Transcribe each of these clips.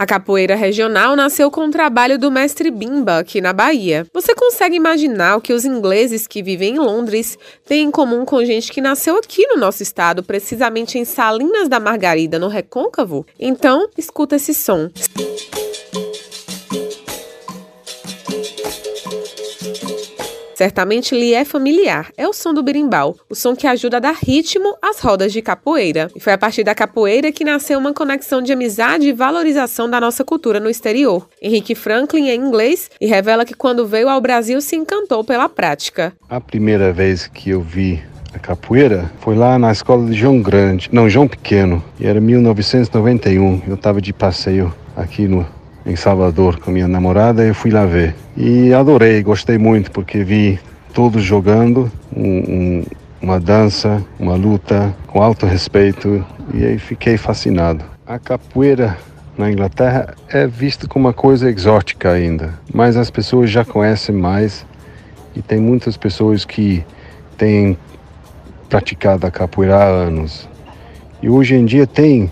A capoeira regional nasceu com o trabalho do mestre Bimba aqui na Bahia. Você consegue imaginar o que os ingleses que vivem em Londres têm em comum com gente que nasceu aqui no nosso estado, precisamente em Salinas da Margarida, no Recôncavo? Então, escuta esse som. Certamente lhe é familiar. É o som do berimbau, o som que ajuda a dar ritmo às rodas de capoeira. E foi a partir da capoeira que nasceu uma conexão de amizade e valorização da nossa cultura no exterior. Henrique Franklin é inglês e revela que quando veio ao Brasil se encantou pela prática. A primeira vez que eu vi a capoeira foi lá na escola de João Grande, não, João Pequeno, e era 1991. Eu estava de passeio aqui no em Salvador com minha namorada, eu fui lá ver. E adorei, gostei muito, porque vi todos jogando um, um, uma dança, uma luta com alto respeito, e aí fiquei fascinado. A capoeira na Inglaterra é vista como uma coisa exótica ainda, mas as pessoas já conhecem mais e tem muitas pessoas que têm praticado a capoeira há anos. E hoje em dia tem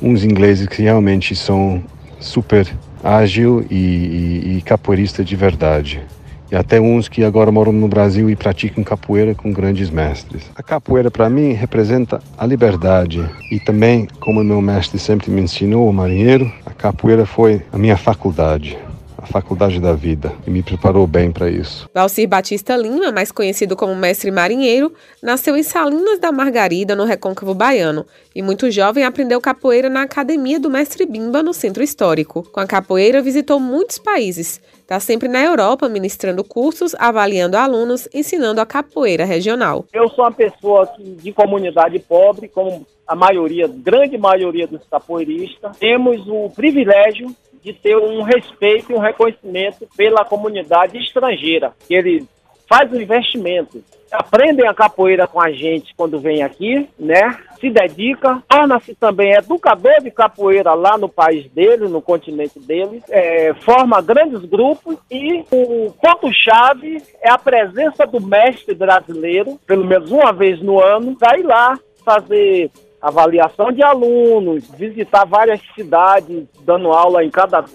uns ingleses que realmente são super ágil e, e, e capoeirista de verdade. E até uns que agora moram no Brasil e praticam capoeira com grandes mestres. A capoeira, para mim, representa a liberdade. E também, como meu mestre sempre me ensinou, o marinheiro, a capoeira foi a minha faculdade a faculdade da vida e me preparou bem para isso. Valcir Batista Lima, mais conhecido como mestre marinheiro, nasceu em Salinas da Margarida, no Recôncavo Baiano, e muito jovem aprendeu capoeira na Academia do Mestre Bimba, no Centro Histórico. Com a capoeira, visitou muitos países. Está sempre na Europa, ministrando cursos, avaliando alunos, ensinando a capoeira regional. Eu sou uma pessoa de comunidade pobre, como a maioria, grande maioria dos capoeiristas. Temos o privilégio de ter um respeito e um reconhecimento pela comunidade estrangeira. Eles fazem o investimento, aprendem a capoeira com a gente quando vem aqui, né? Se dedica, torna-se também educador de capoeira lá no país dele, no continente dele, é, forma grandes grupos e o ponto-chave é a presença do mestre brasileiro, pelo menos uma vez no ano, sair lá fazer avaliação de alunos, visitar várias cidades, dando aula em cada uh,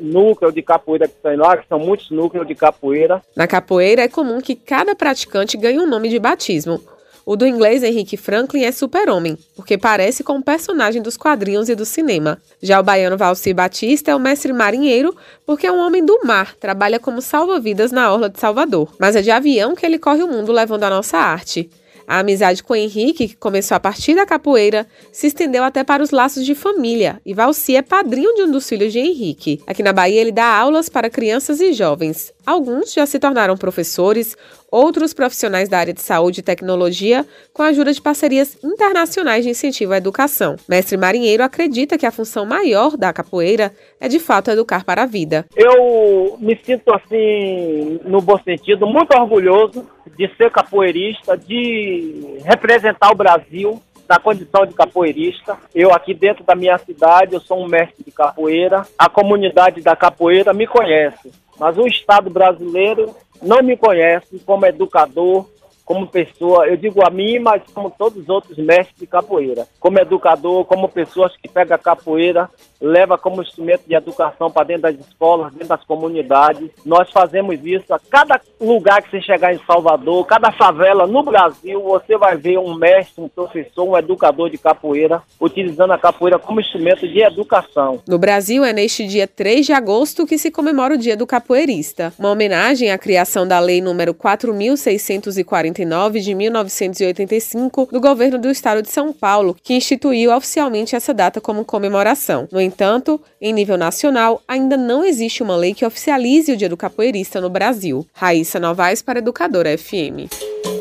núcleo de capoeira que tem lá, que são muitos núcleos de capoeira. Na capoeira é comum que cada praticante ganhe um nome de batismo. O do inglês Henrique Franklin é super-homem, porque parece com um personagem dos quadrinhos e do cinema. Já o baiano Valcir Batista é o mestre marinheiro, porque é um homem do mar, trabalha como salva-vidas na Orla de Salvador. Mas é de avião que ele corre o mundo levando a nossa arte. A amizade com Henrique, que começou a partir da capoeira, se estendeu até para os laços de família, e Valci é padrinho de um dos filhos de Henrique. Aqui na Bahia, ele dá aulas para crianças e jovens. Alguns já se tornaram professores, outros profissionais da área de saúde e tecnologia, com a ajuda de parcerias internacionais de incentivo à educação. Mestre Marinheiro acredita que a função maior da capoeira é de fato educar para a vida. Eu me sinto assim, no bom sentido, muito orgulhoso de ser capoeirista, de representar o Brasil na condição de capoeirista. Eu aqui dentro da minha cidade, eu sou um mestre de capoeira. A comunidade da capoeira me conhece mas o Estado brasileiro não me conhece como educador, como pessoa, eu digo a mim, mas como todos os outros mestres de capoeira, como educador, como pessoas que pegam a capoeira, leva como instrumento de educação para dentro das escolas, dentro das comunidades. Nós fazemos isso a cada lugar que você chegar em Salvador, cada favela no Brasil, você vai ver um mestre, um professor, um educador de capoeira utilizando a capoeira como instrumento de educação. No Brasil é neste dia 3 de agosto que se comemora o Dia do Capoeirista, uma homenagem à criação da lei número 4640 de 1985 do governo do estado de São Paulo, que instituiu oficialmente essa data como comemoração. No entanto, em nível nacional, ainda não existe uma lei que oficialize o Dia do Capoeirista no Brasil. Raíssa Novaes para Educadora FM.